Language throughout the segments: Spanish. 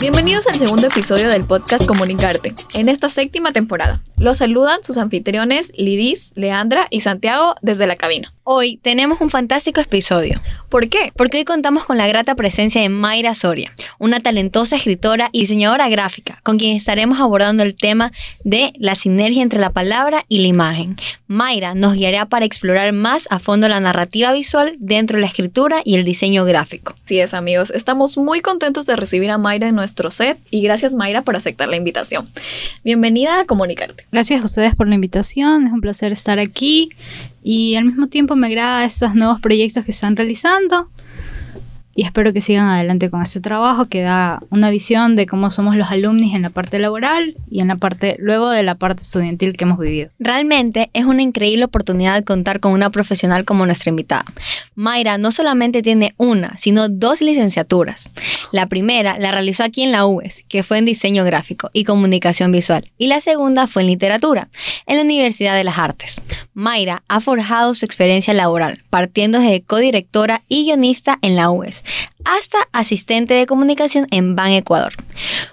Bienvenidos al segundo episodio del podcast Comunicarte, en esta séptima temporada. Los saludan sus anfitriones Lidis, Leandra y Santiago desde la cabina. Hoy tenemos un fantástico episodio. ¿Por qué? Porque hoy contamos con la grata presencia de Mayra Soria, una talentosa escritora y diseñadora gráfica, con quien estaremos abordando el tema de la sinergia entre la palabra y la imagen. Mayra nos guiará para explorar más a fondo la narrativa visual dentro de la escritura y el diseño gráfico. Sí es, amigos, estamos muy contentos de recibir a Mayra en nuestro set y gracias Mayra por aceptar la invitación. Bienvenida a Comunicarte. Gracias a ustedes por la invitación, es un placer estar aquí y al mismo tiempo me agrada estos nuevos proyectos que están realizando y espero que sigan adelante con este trabajo que da una visión de cómo somos los alumnos en la parte laboral y en la parte luego de la parte estudiantil que hemos vivido. Realmente es una increíble oportunidad de contar con una profesional como nuestra invitada. Mayra no solamente tiene una, sino dos licenciaturas. La primera la realizó aquí en la UES, que fue en diseño gráfico y comunicación visual, y la segunda fue en literatura, en la Universidad de las Artes. Mayra ha forjado su experiencia laboral, partiendo de codirectora y guionista en la UES hasta asistente de comunicación en Ban Ecuador,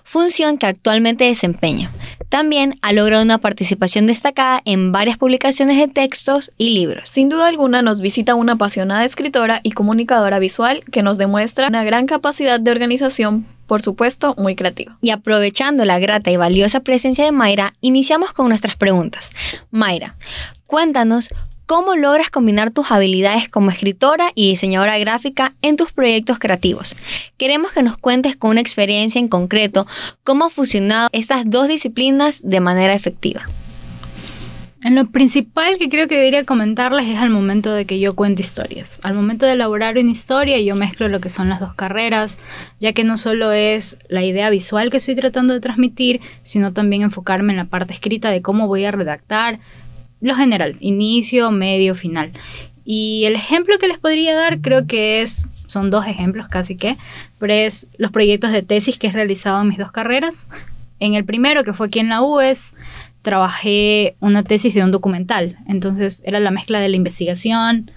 función que actualmente desempeña. También ha logrado una participación destacada en varias publicaciones de textos y libros. Sin duda alguna nos visita una apasionada escritora y comunicadora visual que nos demuestra una gran capacidad de organización por supuesto, muy creativa. Y aprovechando la grata y valiosa presencia de Mayra, iniciamos con nuestras preguntas. Mayra, cuéntanos cómo logras combinar tus habilidades como escritora y diseñadora gráfica en tus proyectos creativos. Queremos que nos cuentes con una experiencia en concreto cómo ha fusionado estas dos disciplinas de manera efectiva. En lo principal que creo que debería comentarles es al momento de que yo cuento historias. Al momento de elaborar una historia yo mezclo lo que son las dos carreras, ya que no solo es la idea visual que estoy tratando de transmitir, sino también enfocarme en la parte escrita de cómo voy a redactar, lo general, inicio, medio, final. Y el ejemplo que les podría dar creo que es, son dos ejemplos casi que, pero es los proyectos de tesis que he realizado en mis dos carreras. En el primero, que fue aquí en la UES, trabajé una tesis de un documental. Entonces era la mezcla de la investigación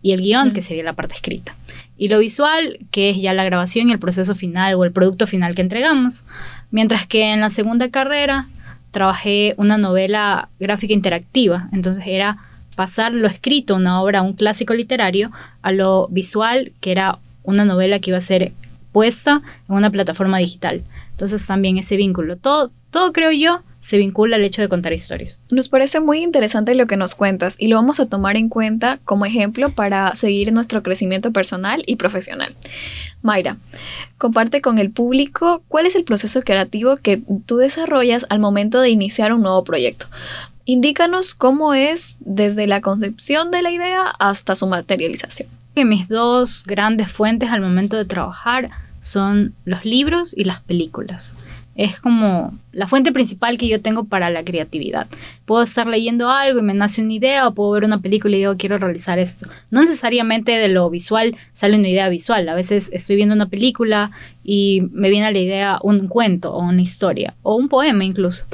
y el guion, que sería la parte escrita. Y lo visual, que es ya la grabación y el proceso final o el producto final que entregamos. Mientras que en la segunda carrera trabajé una novela gráfica interactiva, entonces era pasar lo escrito, una obra, un clásico literario, a lo visual, que era una novela que iba a ser puesta en una plataforma digital. Entonces también ese vínculo, todo, todo creo yo, se vincula al hecho de contar historias. Nos parece muy interesante lo que nos cuentas y lo vamos a tomar en cuenta como ejemplo para seguir nuestro crecimiento personal y profesional. Mayra, comparte con el público cuál es el proceso creativo que tú desarrollas al momento de iniciar un nuevo proyecto. Indícanos cómo es desde la concepción de la idea hasta su materialización. Mis dos grandes fuentes al momento de trabajar son los libros y las películas es como la fuente principal que yo tengo para la creatividad. Puedo estar leyendo algo y me nace una idea o puedo ver una película y digo quiero realizar esto. No necesariamente de lo visual sale una idea visual. A veces estoy viendo una película y me viene a la idea un cuento o una historia o un poema incluso.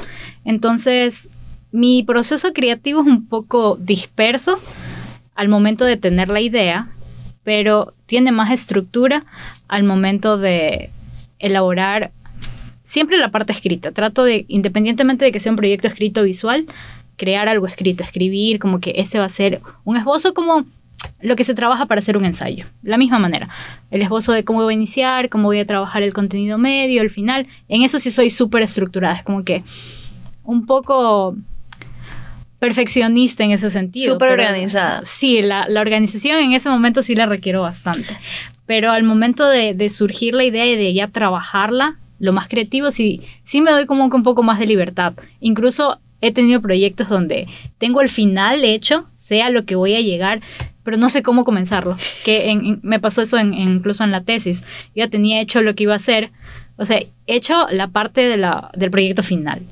Entonces mi proceso creativo es un poco disperso al momento de tener la idea, pero tiene más estructura al momento de elaborar siempre la parte escrita. Trato de, independientemente de que sea un proyecto escrito visual, crear algo escrito, escribir, como que ese va a ser un esbozo como lo que se trabaja para hacer un ensayo. La misma manera. El esbozo de cómo voy a iniciar, cómo voy a trabajar el contenido medio, el final. En eso sí soy súper estructurada. Es como que un poco perfeccionista en ese sentido. Súper organizada. Sí, la, organización en ese momento sí la requiero bastante. Pero al momento de, de surgir la idea y de ya trabajarla, lo más creativo, sí, sí me doy como un poco más de libertad. Incluso he tenido proyectos donde tengo el final hecho, sea lo que voy a llegar, pero no sé cómo comenzarlo. Que me pasó eso incluso en la tesis. Ya tenía hecho lo que iba a hacer, o sea, hecho la parte de la, del proyecto final,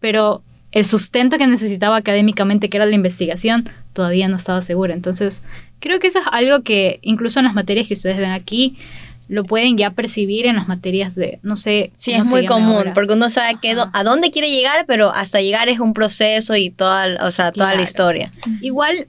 pero el sustento que necesitaba académicamente, que era la investigación, todavía no estaba segura. Entonces, creo que eso es algo que incluso en las materias que ustedes ven aquí, lo pueden ya percibir en las materias de, no sé. Sí, es muy común, porque uno sabe que a dónde quiere llegar, pero hasta llegar es un proceso y toda, o sea, toda la historia. Igual,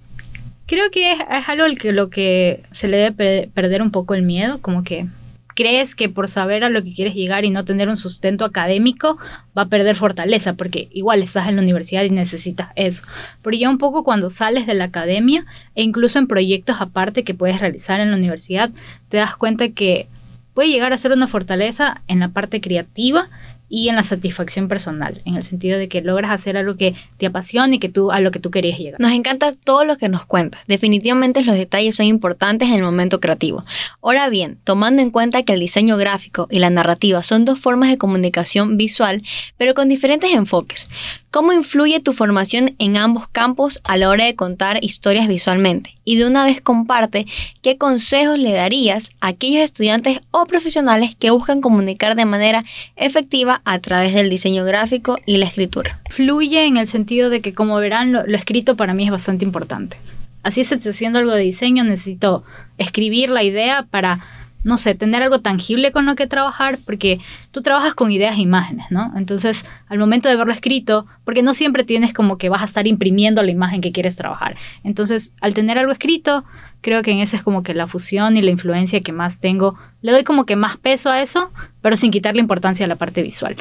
creo que es, algo que lo que se le debe perder un poco el miedo, como que crees que por saber a lo que quieres llegar y no tener un sustento académico va a perder fortaleza, porque igual estás en la universidad y necesitas eso. Pero ya un poco cuando sales de la academia e incluso en proyectos aparte que puedes realizar en la universidad, te das cuenta que puede llegar a ser una fortaleza en la parte creativa y en la satisfacción personal, en el sentido de que logras hacer algo que te apasiona y que tú a lo que tú querías llegar. Nos encanta todo lo que nos cuentas. Definitivamente los detalles son importantes en el momento creativo. Ahora bien, tomando en cuenta que el diseño gráfico y la narrativa son dos formas de comunicación visual, pero con diferentes enfoques, ¿cómo influye tu formación en ambos campos a la hora de contar historias visualmente? Y de una vez comparte qué consejos le darías a aquellos estudiantes o profesionales que buscan comunicar de manera efectiva a través del diseño gráfico y la escritura. Fluye en el sentido de que, como verán, lo, escrito para mí es bastante importante. Así es, haciendo algo de diseño, necesito escribir la idea para no sé, tener algo tangible con lo que trabajar, porque tú trabajas con ideas e imágenes, ¿no? Entonces, al momento de verlo escrito, porque no siempre tienes como que vas a estar imprimiendo la imagen que quieres trabajar. Entonces, al tener algo escrito, creo que en esa es como que la fusión y la influencia que más tengo. Le doy como que más peso a eso, pero sin quitarle importancia a la parte visual.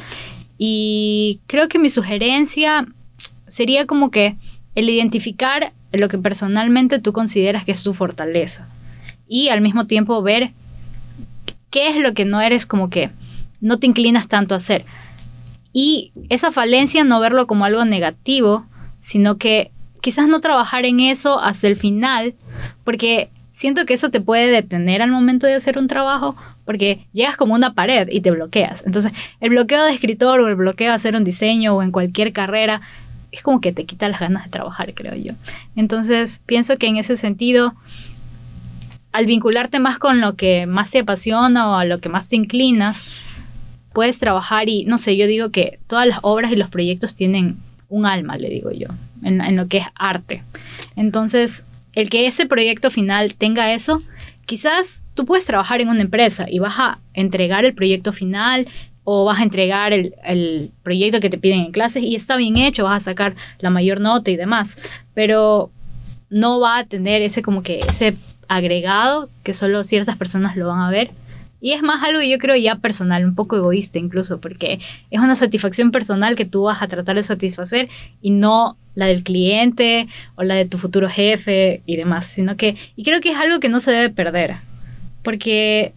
Y creo que mi sugerencia sería como que el identificar lo que personalmente tú consideras que es tu fortaleza y al mismo tiempo ver qué es lo que no eres como que no te inclinas tanto a hacer. Y esa falencia no verlo como algo negativo, sino que quizás no trabajar en eso hasta el final, porque siento que eso te puede detener al momento de hacer un trabajo, porque llegas como una pared y te bloqueas. Entonces, el bloqueo de escritor o el bloqueo de hacer un diseño o en cualquier carrera es como que te quita las ganas de trabajar, creo yo. Entonces, pienso que en ese sentido al vincularte más con lo que más te apasiona o a lo que más te inclinas, puedes trabajar y, no sé, yo digo que todas las obras y los proyectos tienen un alma, le digo yo, en, lo que es arte. Entonces, el que ese proyecto final tenga eso, quizás tú puedes trabajar en una empresa y vas a entregar el proyecto final o vas a entregar el, el, proyecto que te piden en clases y está bien hecho, vas a sacar la mayor nota y demás, pero no va a tener ese como que ese agregado que solo ciertas personas lo van a ver. Y es más algo yo creo ya personal, un poco egoísta incluso, porque es una satisfacción personal que tú vas a tratar de satisfacer y no la del cliente o la de tu futuro jefe y demás, sino que, y creo que es algo que no se debe perder, porque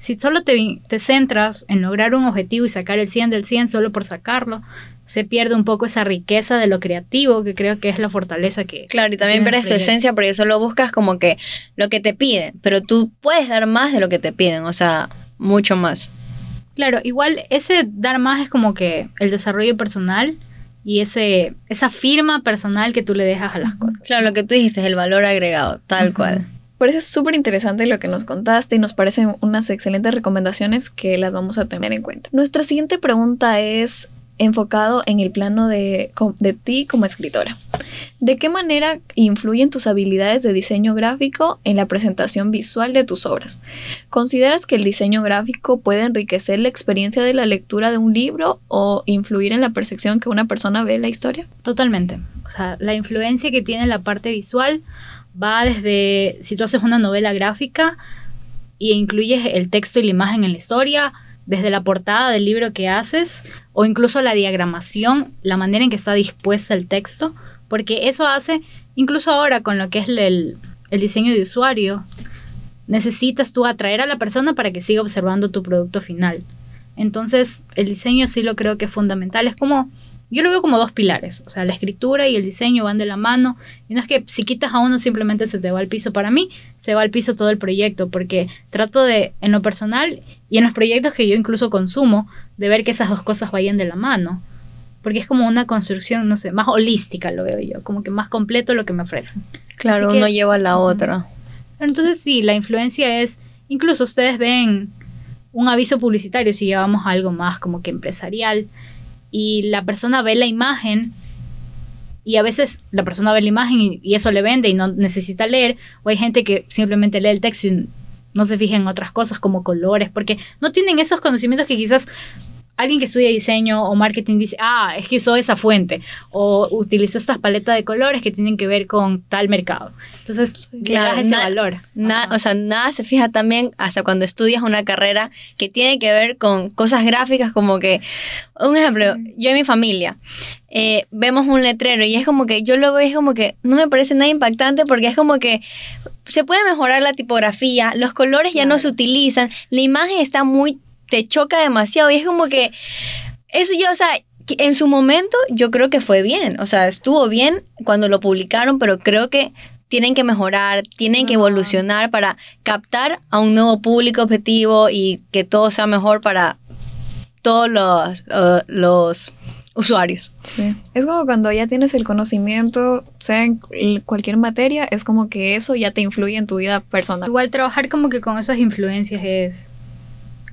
si solo te, te centras en lograr un objetivo y sacar el 100 del 100 solo por sacarlo, se pierde un poco esa riqueza de lo creativo, que creo que es la fortaleza que... Claro, y también ver su esencia, porque solo buscas como que lo que te piden, pero tú puedes dar más de lo que te piden, o sea, mucho más. Claro, igual ese dar más es como que el desarrollo personal y ese, esa firma personal que tú le dejas a las cosas. Claro, lo que tú dijiste es el valor agregado, tal cual. Parece súper interesante lo que nos contaste y nos parecen unas excelentes recomendaciones que las vamos a tener en cuenta. Nuestra siguiente pregunta es, enfocado en el plano de, de ti como escritora. ¿De qué manera influyen tus habilidades de diseño gráfico en la presentación visual de tus obras? ¿Consideras que el diseño gráfico puede enriquecer la experiencia de la lectura de un libro o influir en la percepción que una persona ve la historia? Totalmente. O sea, la influencia que tiene la parte visual va desde si tú haces una novela gráfica y incluyes el texto y la imagen en la historia, desde la portada del libro que haces o incluso la diagramación, la manera en que está dispuesta el texto, porque eso hace, incluso ahora con lo que es el, diseño de usuario, necesitas tú atraer a la persona para que siga observando tu producto final. Entonces, el diseño sí lo creo que es fundamental. Es como yo lo veo como dos pilares, o sea, la escritura y el diseño van de la mano, y no es que si quitas a uno simplemente se te va al piso, para mí se va al piso todo el proyecto, porque trato de, en lo personal y en los proyectos que yo incluso consumo, de ver que esas dos cosas vayan de la mano, porque es como una construcción, no sé, más holística lo veo yo, como que más completo lo que me ofrecen. Claro, uno lleva a la otra. Entonces sí, la influencia es, incluso ustedes ven un aviso publicitario si llevamos algo más como que empresarial, y la persona ve la imagen y a veces la persona ve la imagen y, eso le vende y no necesita leer, o hay gente que simplemente lee el texto y no se fija en otras cosas como colores, porque no tienen esos conocimientos que quizás alguien que estudia diseño o marketing dice, ah, es que usó esa fuente o utilizó estas paletas de colores que tienen que ver con tal mercado. Entonces, Claro, le das ese na- valor. Na- o sea, nada se fija también hasta cuando estudias una carrera que tiene que ver con cosas gráficas como que, un ejemplo, Sí. yo y mi familia eh, vemos un letrero y es como que yo lo veo es como que no me parece nada impactante porque es como que se puede mejorar la tipografía, los colores ya no se utilizan, la imagen está muy, te choca demasiado y es como que eso ya, o sea, en su momento yo creo que fue bien, o sea, estuvo bien cuando lo publicaron, pero creo que tienen que mejorar, tienen que evolucionar para captar a un nuevo público objetivo y que todo sea mejor para todos los, eh, los usuarios. Sí. Es como cuando ya tienes el conocimiento, sea en cualquier materia, es como que eso ya te influye en tu vida personal. Igual trabajar como que con esas influencias es,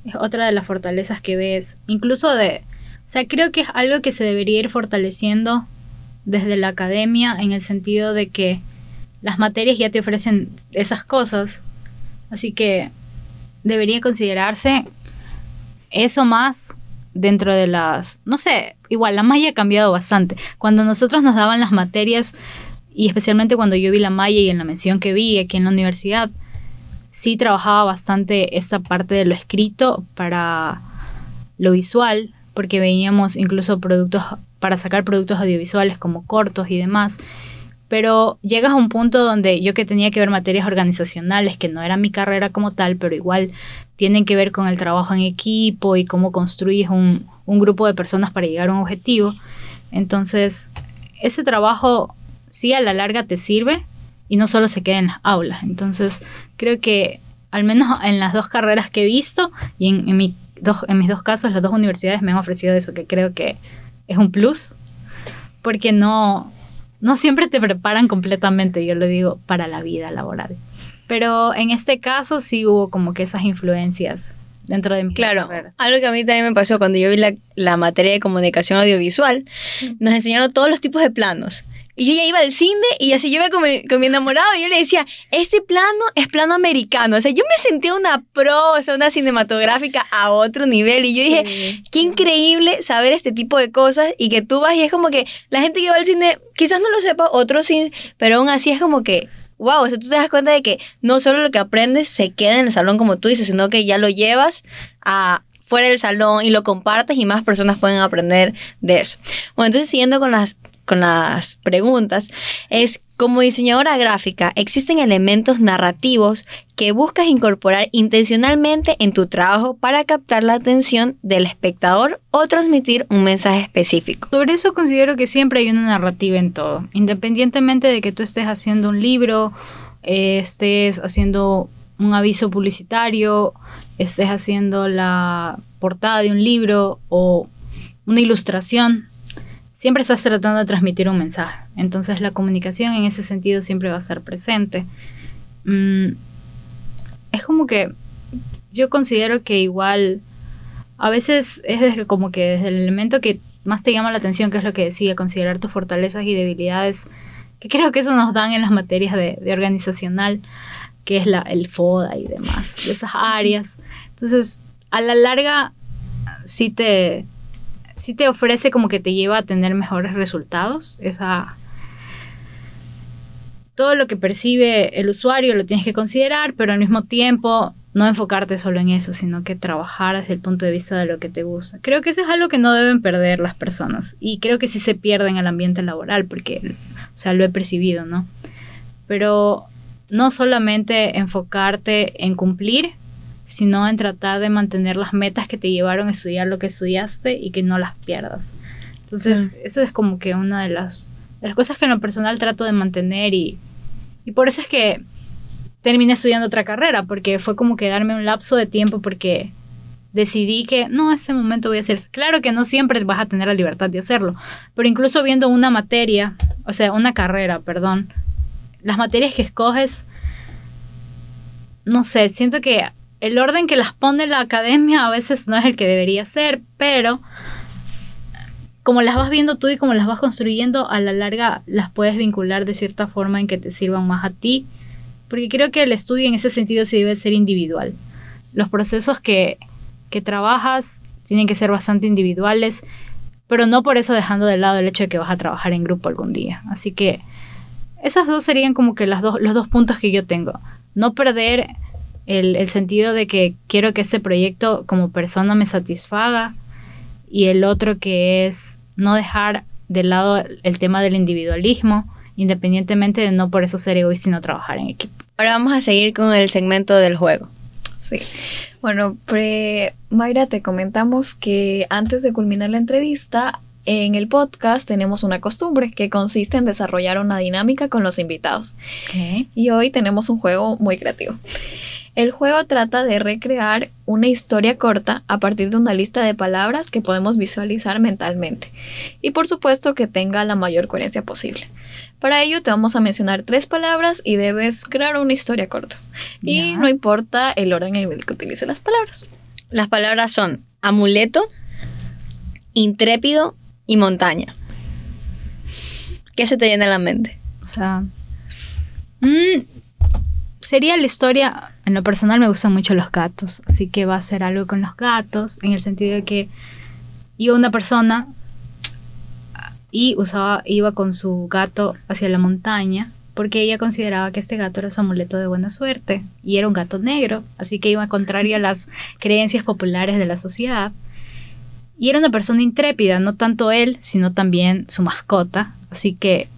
es otra de las fortalezas que ves. Incluso de... O sea, creo que es algo que se debería ir fortaleciendo desde la academia en el sentido de que las materias ya te ofrecen esas cosas. Así que debería considerarse eso más dentro de las... No sé, igual la malla ha cambiado bastante. Cuando nosotros nos daban las materias, y especialmente cuando yo vi la malla y en la mención que vi aquí en la universidad, sí trabajaba bastante esta parte de lo escrito para lo visual, porque veíamos incluso productos para sacar productos audiovisuales como cortos y demás. Pero llegas a un punto donde yo que tenía que ver materias organizacionales, que no era mi carrera como tal, pero igual tienen que ver con el trabajo en equipo y cómo construyes un, un grupo de personas para llegar a un objetivo. Entonces, ese trabajo sí a la larga te sirve y no solo se queda en las aulas. Entonces, creo que al menos en las dos carreras que he visto y en, en mi dos, en mis dos casos, las dos universidades me han ofrecido eso, que creo que es un plus, porque no, no siempre te preparan completamente, yo lo digo, para la vida laboral. Pero en este caso sí hubo como que esas influencias dentro de mis Claro, carreras. algo que a mí también me pasó cuando yo vi la, la materia de comunicación audiovisual, nos enseñaron todos los tipos de planos. Y yo ya iba al cine y así yo iba con mi, con mi enamorado y yo le decía, este plano es plano americano. O sea, yo me sentía una pro, o sea, una cinematográfica a otro nivel. Y yo dije, qué increíble saber este tipo de cosas y que tú vas y es como que la gente que va al cine quizás no lo sepa, otros sí, pero aún así es como que, wow, o sea, tú te das cuenta de que no solo lo que aprendes se queda en el salón como tú dices, sino que ya lo llevas a fuera del salón y lo compartes y más personas pueden aprender de eso. Bueno, entonces siguiendo con las con las preguntas es como diseñadora gráfica existen elementos narrativos que buscas incorporar intencionalmente en tu trabajo para captar la atención del espectador o transmitir un mensaje específico. Sobre eso considero que siempre hay una narrativa en todo, independientemente de que tú estés haciendo un libro, eh, estés haciendo un aviso publicitario, estés haciendo la portada de un libro o una ilustración, siempre estás tratando de transmitir un mensaje. Entonces la comunicación en ese sentido siempre va a estar presente. Mm, es como que yo considero que igual a veces es como que desde el elemento que más te llama la atención, que es lo que decía, considerar tus fortalezas y debilidades, que creo que eso nos dan en las materias de, de organizacional, que es la, el FODA y demás, de esas áreas. Entonces, a la larga, sí te, sí te ofrece como que te lleva a tener mejores resultados, esa... Todo lo que percibe el usuario lo tienes que considerar, pero al mismo tiempo no enfocarte solo en eso, sino que trabajar desde el punto de vista de lo que te gusta. Creo que eso es algo que no deben perder las personas y creo que sí se pierde en el ambiente laboral porque, o sea, lo he percibido, ¿no? Pero no solamente enfocarte en cumplir, sino en tratar de mantener las metas que te llevaron a estudiar lo que estudiaste y que no las pierdas. Entonces, Claro. eso es como que una de las, de las cosas que en lo personal trato de mantener y, y por eso es que terminé estudiando otra carrera, porque fue como que darme un lapso de tiempo porque decidí que no, este momento voy a hacer. Claro que no siempre vas a tener la libertad de hacerlo, pero incluso viendo una materia, o sea, una carrera, perdón, las materias que escoges, no sé, siento que el orden que las pone la academia a veces no es el que debería ser, pero como las vas viendo tú y como las vas construyendo, a la larga las puedes vincular de cierta forma en que te sirvan más a ti porque creo que el estudio en ese sentido sí debe ser individual. Los procesos que, que trabajas tienen que ser bastante individuales, pero no por eso dejando de lado el hecho de que vas a trabajar en grupo algún día. Así que esas dos serían como que las dos, los dos puntos que yo tengo. No perder el, el sentido de que quiero que este proyecto como persona me satisfaga y el otro que es no dejar de lado el tema del individualismo, independientemente de no por eso ser egoísta, sino trabajar en equipo. Ahora vamos a seguir con el segmento del juego. Sí. Bueno, pre Mayra, te comentamos que antes de culminar la entrevista, en el podcast tenemos una costumbre que consiste en desarrollar una dinámica con los invitados. Okay. Y hoy tenemos un juego muy creativo. El juego trata de recrear una historia corta a partir de una lista de palabras que podemos visualizar mentalmente. Y por supuesto que tenga la mayor coherencia posible. Para ello te vamos a mencionar tres palabras y debes crear una historia corta. Y no importa el orden en el que utilice las palabras. Las palabras son amuleto, intrépido y montaña. ¿Qué se te viene a la mente? O sea, mm, sería la historia, en lo personal me gustan mucho los gatos, así que va a ser algo con los gatos, en el sentido de que iba una persona y usaba, iba con su gato hacia la montaña porque ella consideraba que este gato era su amuleto de buena suerte y era un gato negro, así que iba contrario a las creencias populares de la sociedad. Y era una persona intrépida, no tanto él, sino también su mascota, así que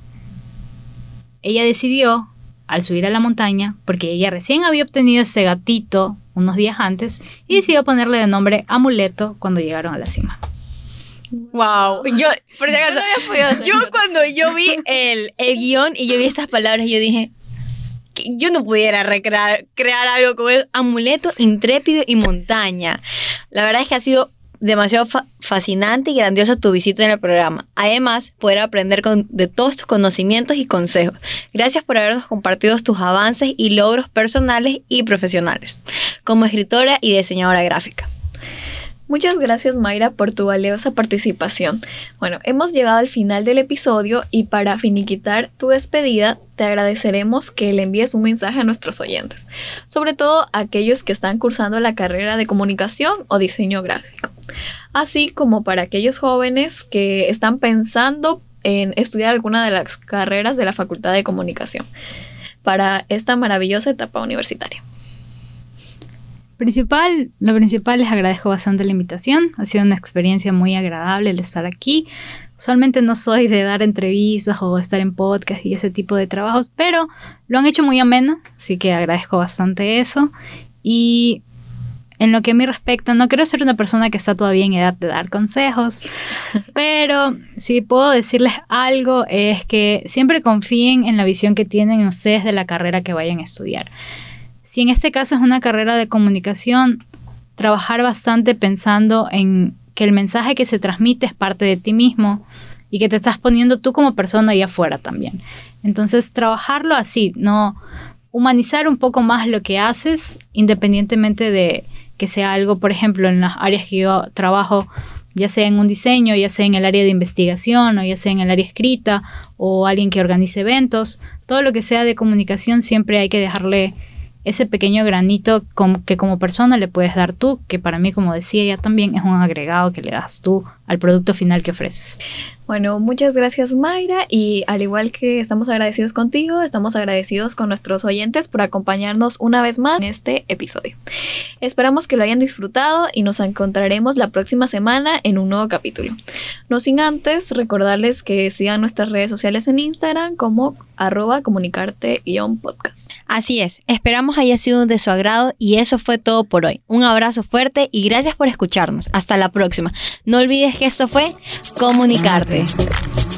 ella decidió, al subir a la montaña, porque ella recién había obtenido este gatito unos días antes, y decidió ponerle de nombre Amuleto cuando llegaron a la cima. Wow, yo, por si acaso, Yo no cuando yo vi el, el guion y yo vi estas palabras, yo dije, que yo no pudiera recrear crear algo como es amuleto, intrépido y montaña. La verdad es que ha sido demasiado fa- fascinante y grandioso tu visita en el programa. Además, poder aprender de todos tus conocimientos y consejos. Gracias por habernos compartido tus avances y logros personales y profesionales como escritora y diseñadora gráfica. Muchas gracias Mayra por tu valiosa participación. Bueno, hemos llegado al final del episodio y para finiquitar tu despedida te agradeceremos que le envíes un mensaje a nuestros oyentes, sobre todo a aquellos que están cursando la carrera de comunicación o diseño gráfico, así como para aquellos jóvenes que están pensando en estudiar alguna de las carreras de la Facultad de Comunicación para esta maravillosa etapa universitaria. Principal, lo principal les agradezco bastante la invitación. Ha sido una experiencia muy agradable el estar aquí. Usualmente no soy de dar entrevistas o estar en podcast y ese tipo de trabajos, pero lo han hecho muy ameno, así que agradezco bastante eso. Y en lo que a mí respecta, no quiero ser una persona que está todavía en edad de dar consejos, pero si puedo decirles algo es que siempre confíen en la visión que tienen ustedes de la carrera que vayan a estudiar. Si en este caso es una carrera de comunicación, trabajar bastante pensando en que el mensaje que se transmite es parte de ti mismo y que te estás poniendo tú como persona ahí afuera también. Entonces, trabajarlo así, no humanizar un poco más lo que haces, independientemente de que sea algo, por ejemplo, en las áreas que yo trabajo, ya sea en un diseño, ya sea en el área de investigación o ya sea en el área escrita o alguien que organice eventos, todo lo que sea de comunicación siempre hay que dejarle ese pequeño granito que como persona le puedes dar tú, que para mí, como decía ya también, es un agregado que le das tú al producto final que ofreces. Bueno, muchas gracias Mayra y al igual que estamos agradecidos contigo, estamos agradecidos con nuestros oyentes por acompañarnos una vez más en este episodio. Esperamos que lo hayan disfrutado y nos encontraremos la próxima semana en un nuevo capítulo. No sin antes recordarles que sigan nuestras redes sociales en Instagram como arroba comunicarte-podcast. Así es, esperamos haya sido de su agrado y eso fue todo por hoy. Un abrazo fuerte y gracias por escucharnos. Hasta la próxima. No olvides que esto fue Comunicarte. Café.